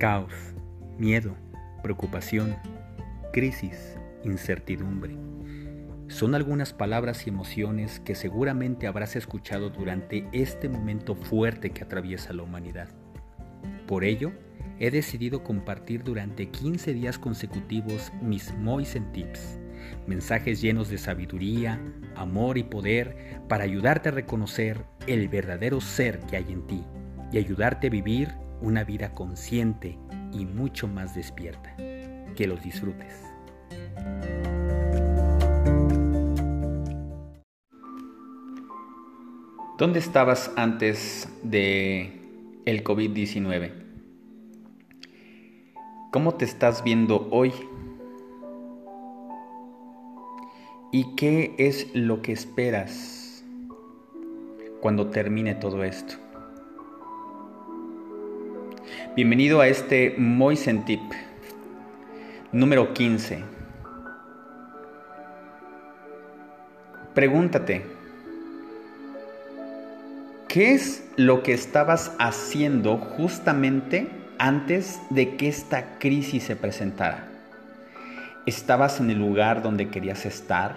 caos, miedo, preocupación, crisis, incertidumbre. Son algunas palabras y emociones que seguramente habrás escuchado durante este momento fuerte que atraviesa la humanidad. Por ello, he decidido compartir durante 15 días consecutivos mis Moisen Tips, mensajes llenos de sabiduría, amor y poder para ayudarte a reconocer el verdadero ser que hay en ti y ayudarte a vivir una vida consciente y mucho más despierta. Que los disfrutes. ¿Dónde estabas antes de el COVID-19? ¿Cómo te estás viendo hoy? ¿Y qué es lo que esperas cuando termine todo esto? Bienvenido a este Moisen Tip número 15. Pregúntate, ¿qué es lo que estabas haciendo justamente antes de que esta crisis se presentara? ¿Estabas en el lugar donde querías estar?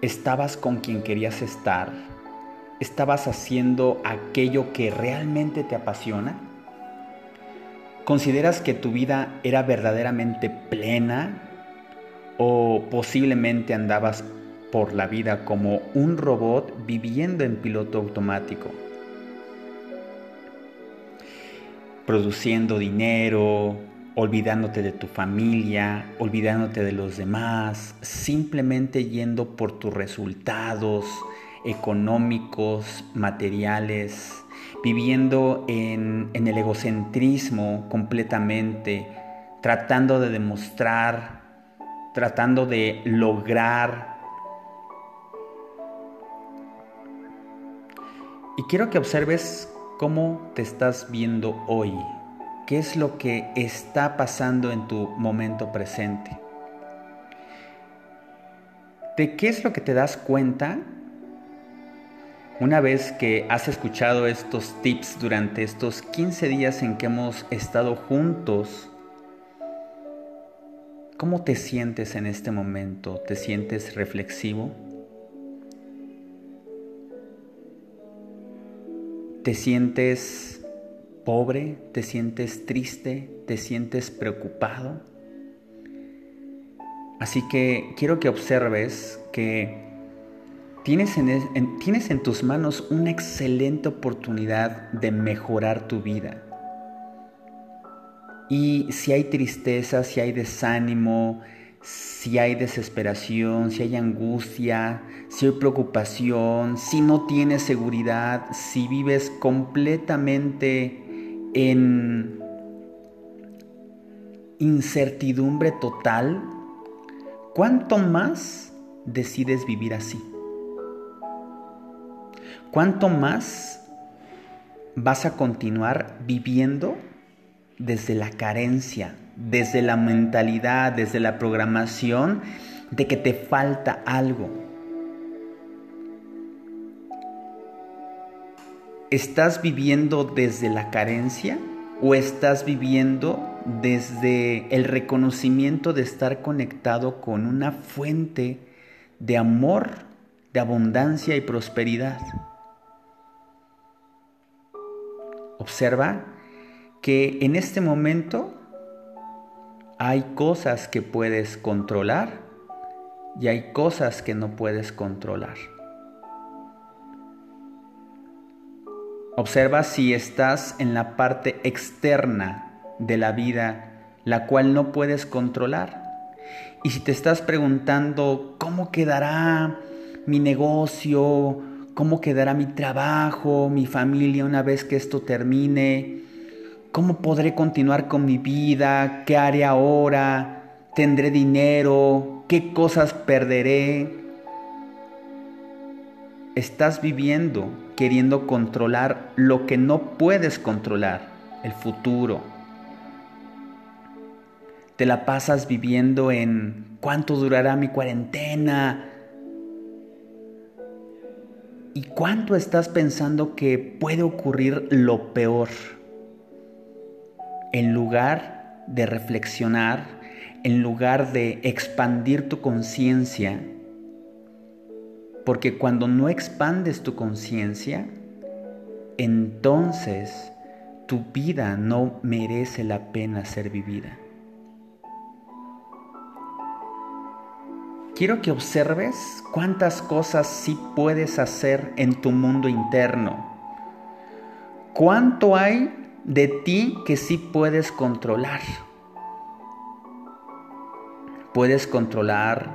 ¿Estabas con quien querías estar? ¿Estabas haciendo aquello que realmente te apasiona? ¿Consideras que tu vida era verdaderamente plena o posiblemente andabas por la vida como un robot viviendo en piloto automático? Produciendo dinero, olvidándote de tu familia, olvidándote de los demás, simplemente yendo por tus resultados económicos, materiales, viviendo en, el egocentrismo completamente, tratando de demostrar, tratando de lograr. Y quiero que observes cómo te estás viendo hoy, qué es lo que está pasando en tu momento presente. ¿De qué es lo que te das cuenta una vez que has escuchado estos tips durante estos 15 días en que hemos estado juntos, ¿cómo te sientes en este momento? ¿Te sientes reflexivo? ¿Te sientes pobre? ¿Te sientes triste? ¿Te sientes preocupado? Así que quiero que observes que Tienes en, tienes en tus manos una excelente oportunidad de mejorar tu vida. Y si hay tristeza, si hay desánimo, si hay desesperación, si hay angustia, si hay preocupación, si no tienes seguridad, si vives completamente en incertidumbre total, ¿cuánto más decides vivir así? ¿Cuánto más vas a continuar viviendo desde la carencia, desde la mentalidad, desde la programación de que te falta algo? ¿Estás viviendo desde la carencia o estás viviendo desde el reconocimiento de estar conectado con una fuente de amor, de abundancia y prosperidad? Observa que en este momento hay cosas que puedes controlar y hay cosas que no puedes controlar. Observa si estás en la parte externa de la vida, la cual no puedes controlar. Y si te estás preguntando cómo quedará mi negocio, cómo quedará mi trabajo, mi familia una vez que esto termine, cómo podré continuar con mi vida, qué haré ahora, tendré dinero, qué cosas perderé. Estás viviendo queriendo controlar lo que no puedes controlar, el futuro. Te la pasas viviendo en cuánto durará mi cuarentena, ¿Y cuánto estás pensando que puede ocurrir lo peor? en lugar de reflexionar, en lugar de expandir tu conciencia, porque cuando no expandes tu conciencia, entonces tu vida no merece la pena ser vivida. Quiero que observes cuántas cosas sí puedes hacer en tu mundo interno. ¿Cuánto hay de ti que sí puedes controlar? Puedes controlar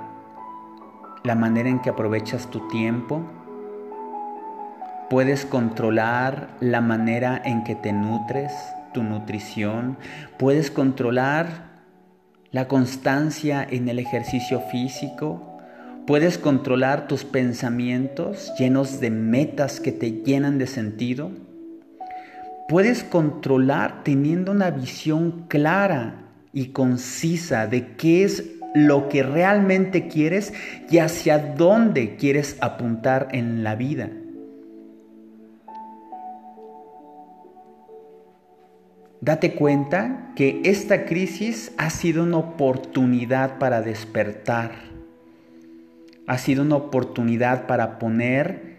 la manera en que aprovechas tu tiempo. Puedes controlar la manera en que te nutres, tu nutrición. Puedes controlar la constancia en el ejercicio físico, puedes controlar tus pensamientos llenos de metas que te llenan de sentido, puedes controlar teniendo una visión clara y concisa de qué es lo que realmente quieres y hacia dónde quieres apuntar en la vida. Date cuenta que esta crisis ha sido una oportunidad para despertar. Ha sido una oportunidad para poner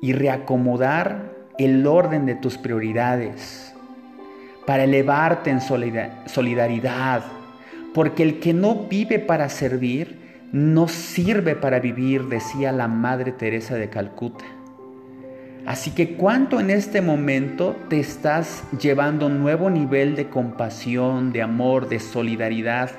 y reacomodar el orden de tus prioridades, para elevarte en solidaridad, porque el que no vive para servir, no sirve para vivir, decía la Madre Teresa de Calcuta. Así que cuánto en este momento te estás llevando un nuevo nivel de compasión, de amor, de solidaridad.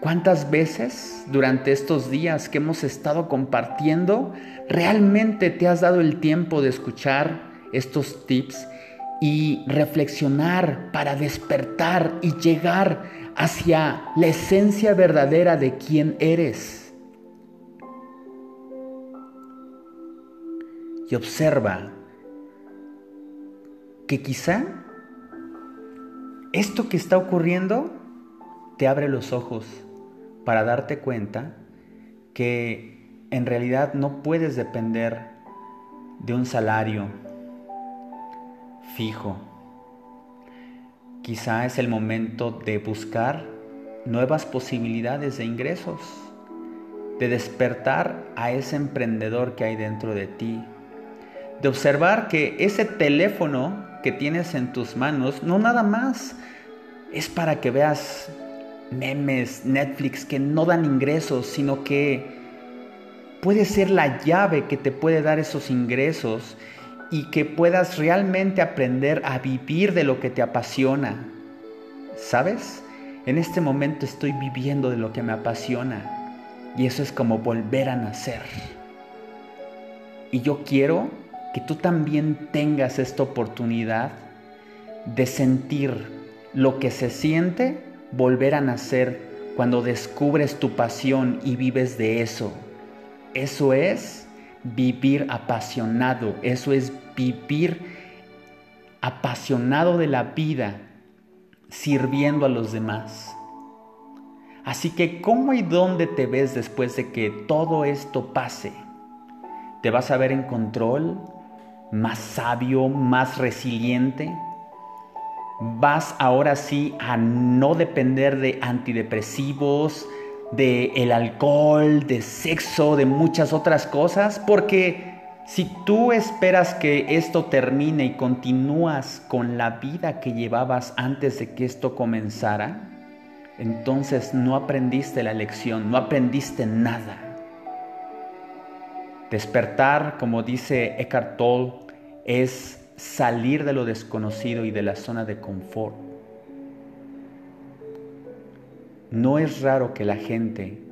¿Cuántas veces durante estos días que hemos estado compartiendo realmente te has dado el tiempo de escuchar estos tips y reflexionar para despertar y llegar hacia la esencia verdadera de quién eres? Y observa que quizá esto que está ocurriendo te abre los ojos para darte cuenta que en realidad no puedes depender de un salario fijo. Quizá es el momento de buscar nuevas posibilidades de ingresos, de despertar a ese emprendedor que hay dentro de ti, de observar que ese teléfono que tienes en tus manos no nada más es para que veas memes, Netflix que no dan ingresos, sino que puede ser la llave que te puede dar esos ingresos y que puedas realmente aprender a vivir de lo que te apasiona. ¿Sabes? En este momento estoy viviendo de lo que me apasiona y eso es como volver a nacer. Y yo quiero que tú también tengas esta oportunidad de sentir lo que se siente volver a nacer cuando descubres tu pasión y vives de eso. Eso es vivir apasionado, eso es vivir apasionado de la vida, sirviendo a los demás. Así que, ¿cómo y dónde te ves después de que todo esto pase? ¿Te vas a ver en control? Más sabio, más resiliente. Vas ahora sí a no depender de antidepresivos, de el alcohol, de sexo, de muchas otras cosas, porque si tú esperas que esto termine y continúas con la vida que llevabas antes de que esto comenzara, entonces no aprendiste la lección, no aprendiste nada. Despertar, como dice Eckhart Tolle, es salir de lo desconocido y de la zona de confort. No es raro que la gente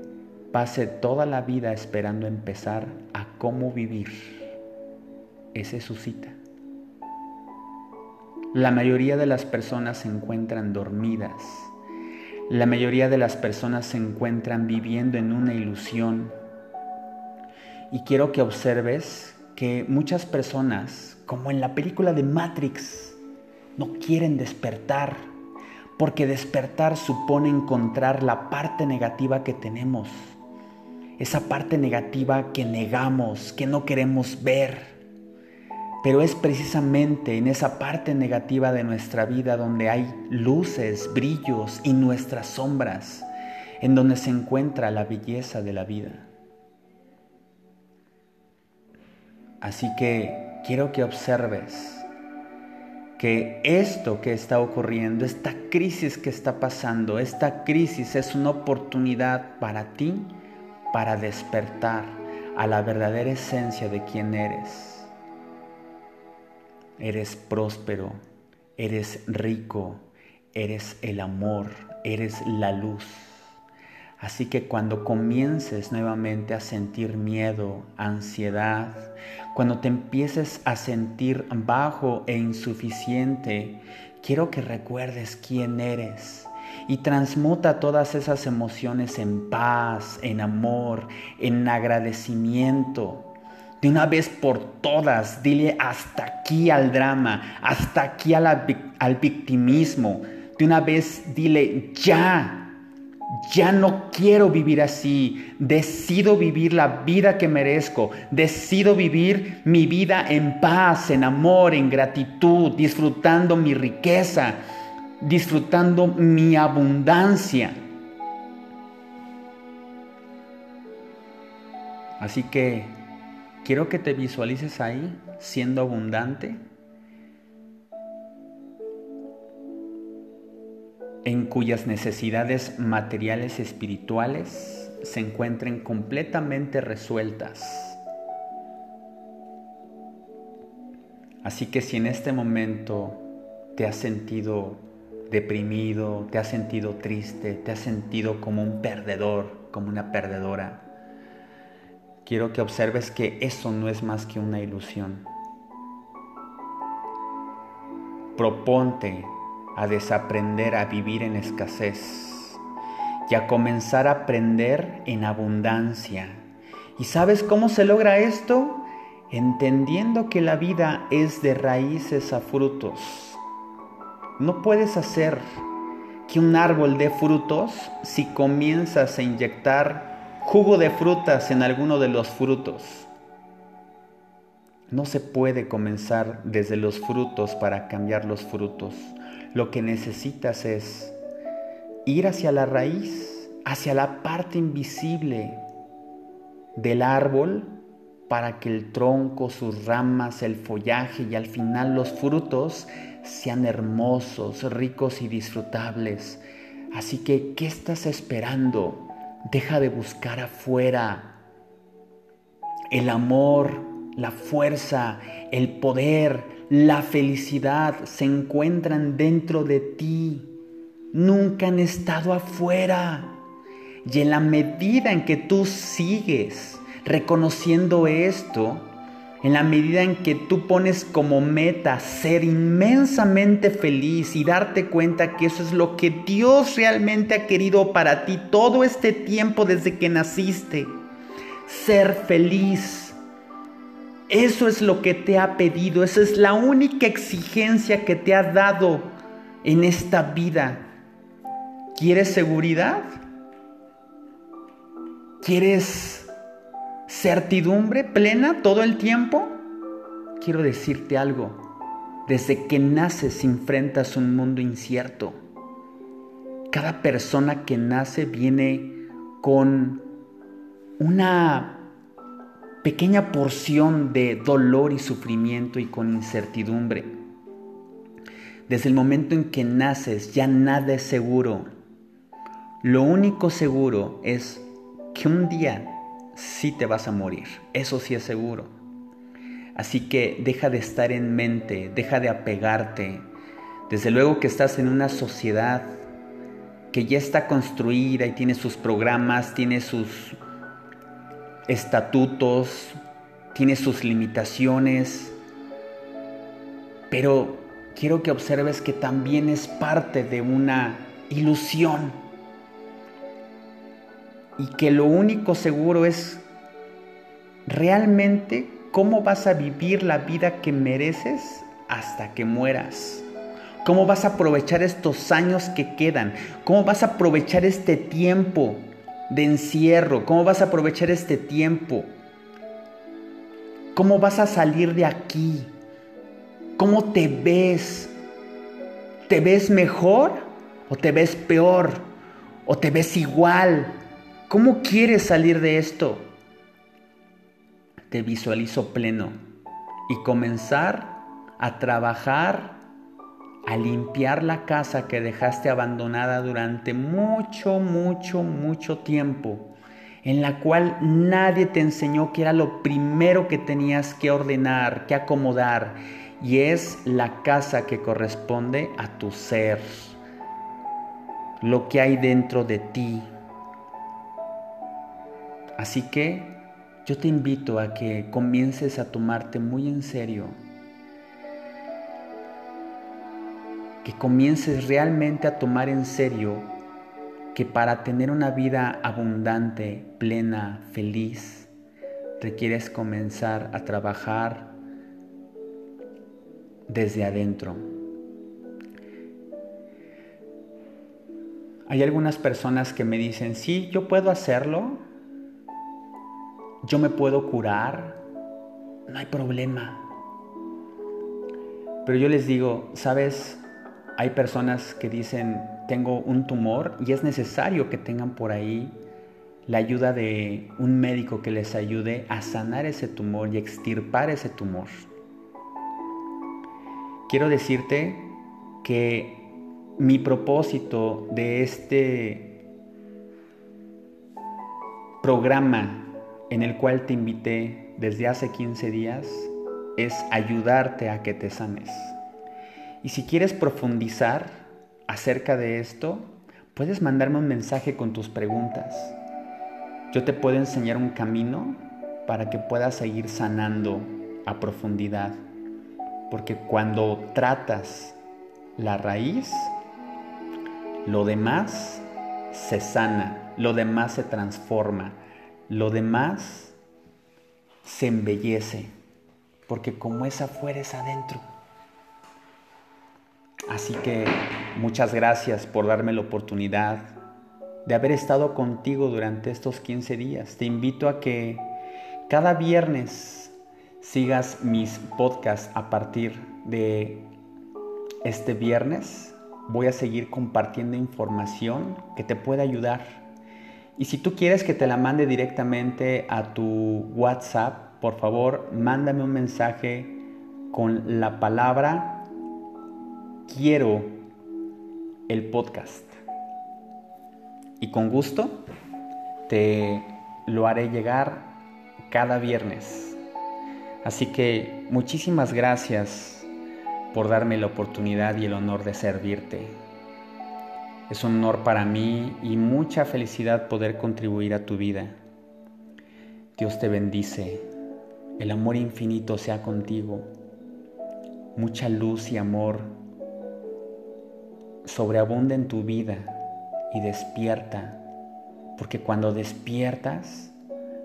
pase toda la vida esperando empezar a cómo vivir. Esa es su cita. La mayoría de las personas se encuentran dormidas. La mayoría de las personas se encuentran viviendo en una ilusión y quiero que observes que muchas personas, como en la película de Matrix, no quieren despertar, porque despertar supone encontrar la parte negativa que tenemos, esa parte negativa que negamos, que no queremos ver. Pero es precisamente en esa parte negativa de nuestra vida donde hay luces, brillos y nuestras sombras, en donde se encuentra la belleza de la vida. Así que quiero que observes que esto que está ocurriendo, esta crisis que está pasando, esta crisis es una oportunidad para ti para despertar a la verdadera esencia de quién eres. Eres próspero, eres rico, eres el amor, eres la luz. Así que cuando comiences nuevamente a sentir miedo, ansiedad, cuando te empieces a sentir bajo e insuficiente, quiero que recuerdes quién eres y transmuta todas esas emociones en paz, en amor, en agradecimiento. De una vez por todas, dile hasta aquí al drama, hasta aquí al victimismo. De una vez dile ya, ya no quiero vivir así. Decido vivir la vida que merezco. Decido vivir mi vida en paz, en amor, en gratitud, disfrutando mi riqueza, disfrutando mi abundancia. Así que quiero que te visualices ahí siendo abundante en cuyas necesidades materiales y espirituales se encuentren completamente resueltas. Así que si en este momento te has sentido deprimido, te has sentido triste, te has sentido como un perdedor, como una perdedora, quiero que observes que eso no es más que una ilusión. Proponte a desaprender a vivir en escasez y a comenzar a aprender en abundancia. ¿Y sabes cómo se logra esto? Entendiendo que la vida es de raíces a frutos. No puedes hacer que un árbol dé frutos si comienzas a inyectar jugo de frutas en alguno de los frutos. No se puede comenzar desde los frutos para cambiar los frutos. Lo que necesitas es ir hacia la raíz, hacia la parte invisible del árbol para que el tronco, sus ramas, el follaje y al final los frutos sean hermosos, ricos y disfrutables. Así que, ¿qué estás esperando? Deja de buscar afuera el amor, la fuerza, el poder, la felicidad se encuentran dentro de ti. Nunca han estado afuera. Y en la medida en que tú sigues reconociendo esto, en la medida en que tú pones como meta ser inmensamente feliz y darte cuenta que eso es lo que Dios realmente ha querido para ti todo este tiempo desde que naciste, ser feliz eso es lo que te ha pedido, esa es la única exigencia que te ha dado en esta vida. ¿Quieres seguridad? ¿Quieres certidumbre plena todo el tiempo? Quiero decirte algo. Desde que naces enfrentas un mundo incierto. Cada persona que nace viene con una pequeña porción de dolor y sufrimiento y con incertidumbre. Desde el momento en que naces ya nada es seguro. Lo único seguro es que un día sí te vas a morir. Eso sí es seguro. Así que deja de estar en mente, deja de apegarte. Desde luego que estás en una sociedad que ya está construida y tiene sus programas, tiene sus estatutos, tiene sus limitaciones, pero quiero que observes que también es parte de una ilusión y que lo único seguro es realmente cómo vas a vivir la vida que mereces hasta que mueras. ¿Cómo vas a aprovechar estos años que quedan? ¿Cómo vas a aprovechar este tiempo de encierro? ¿Cómo vas a aprovechar este tiempo? ¿Cómo vas a salir de aquí? ¿Cómo te ves? ¿Te ves mejor o te ves peor? ¿O te ves igual? ¿Cómo quieres salir de esto? Te visualizo pleno y comenzar a trabajar, a limpiar la casa que dejaste abandonada durante mucho, mucho, mucho tiempo, en la cual nadie te enseñó que era lo primero que tenías que ordenar, que acomodar y es la casa que corresponde a tu ser, lo que hay dentro de ti. Así que yo te invito a que comiences a tomarte muy en serio, que comiences realmente a tomar en serio que para tener una vida abundante, plena, feliz, requieres comenzar a trabajar desde adentro. Hay algunas personas que me dicen, sí, yo puedo hacerlo, yo me puedo curar, no hay problema. Pero yo les digo, sabes, hay personas que dicen, tengo un tumor y es necesario que tengan por ahí la ayuda de un médico que les ayude a sanar ese tumor y extirpar ese tumor quiero decirte que mi propósito de este programa en el cual te invité desde hace 15 días es ayudarte a que te sanes. Y si quieres profundizar acerca de esto, puedes mandarme un mensaje con tus preguntas. Yo te puedo enseñar un camino para que puedas seguir sanando a profundidad. Porque cuando tratas la raíz, lo demás se sana, lo demás se transforma, lo demás se embellece, porque como es afuera es adentro. Así que muchas gracias por darme la oportunidad de haber estado contigo durante estos 15 días. Te invito a que cada viernes sigas mis podcasts a partir de este viernes. Voy a seguir compartiendo información que te puede ayudar. Y si tú quieres que te la mande directamente a tu WhatsApp, por favor, mándame un mensaje con la palabra quiero el podcast. Y con gusto te lo haré llegar cada viernes. Así que muchísimas gracias por darme la oportunidad y el honor de servirte. Es un honor para mí y mucha felicidad poder contribuir a tu vida. Dios te bendice, el amor infinito sea contigo, mucha luz y amor sobreabunda en tu vida y despierta, porque cuando despiertas,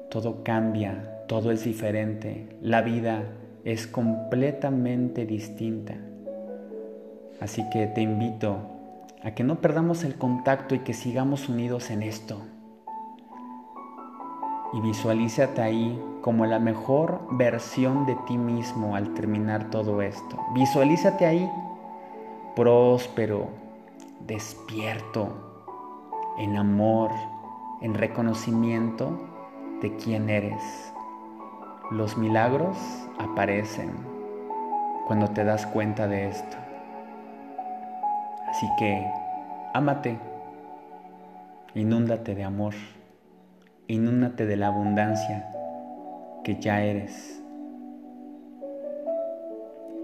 todo cambia, todo es diferente, la vida es completamente distinta. Así que te invito a que no perdamos el contacto y que sigamos unidos en esto. Y visualízate ahí como la mejor versión de ti mismo al terminar todo esto. Visualízate ahí próspero, despierto, en amor, en reconocimiento de quién eres. Los milagros aparecen cuando te das cuenta de esto. Así que ámate, inúndate de amor, inúndate de la abundancia que ya eres.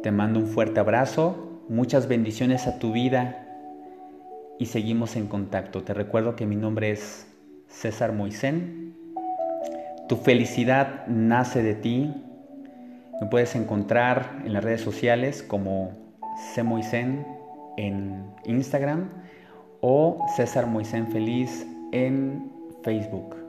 Te mando un fuerte abrazo, muchas bendiciones a tu vida y seguimos en contacto. Te recuerdo que mi nombre es César Moisén tu felicidad nace de ti. Me puedes encontrar en las redes sociales como Moisen en Instagram o César Moisen Feliz en Facebook.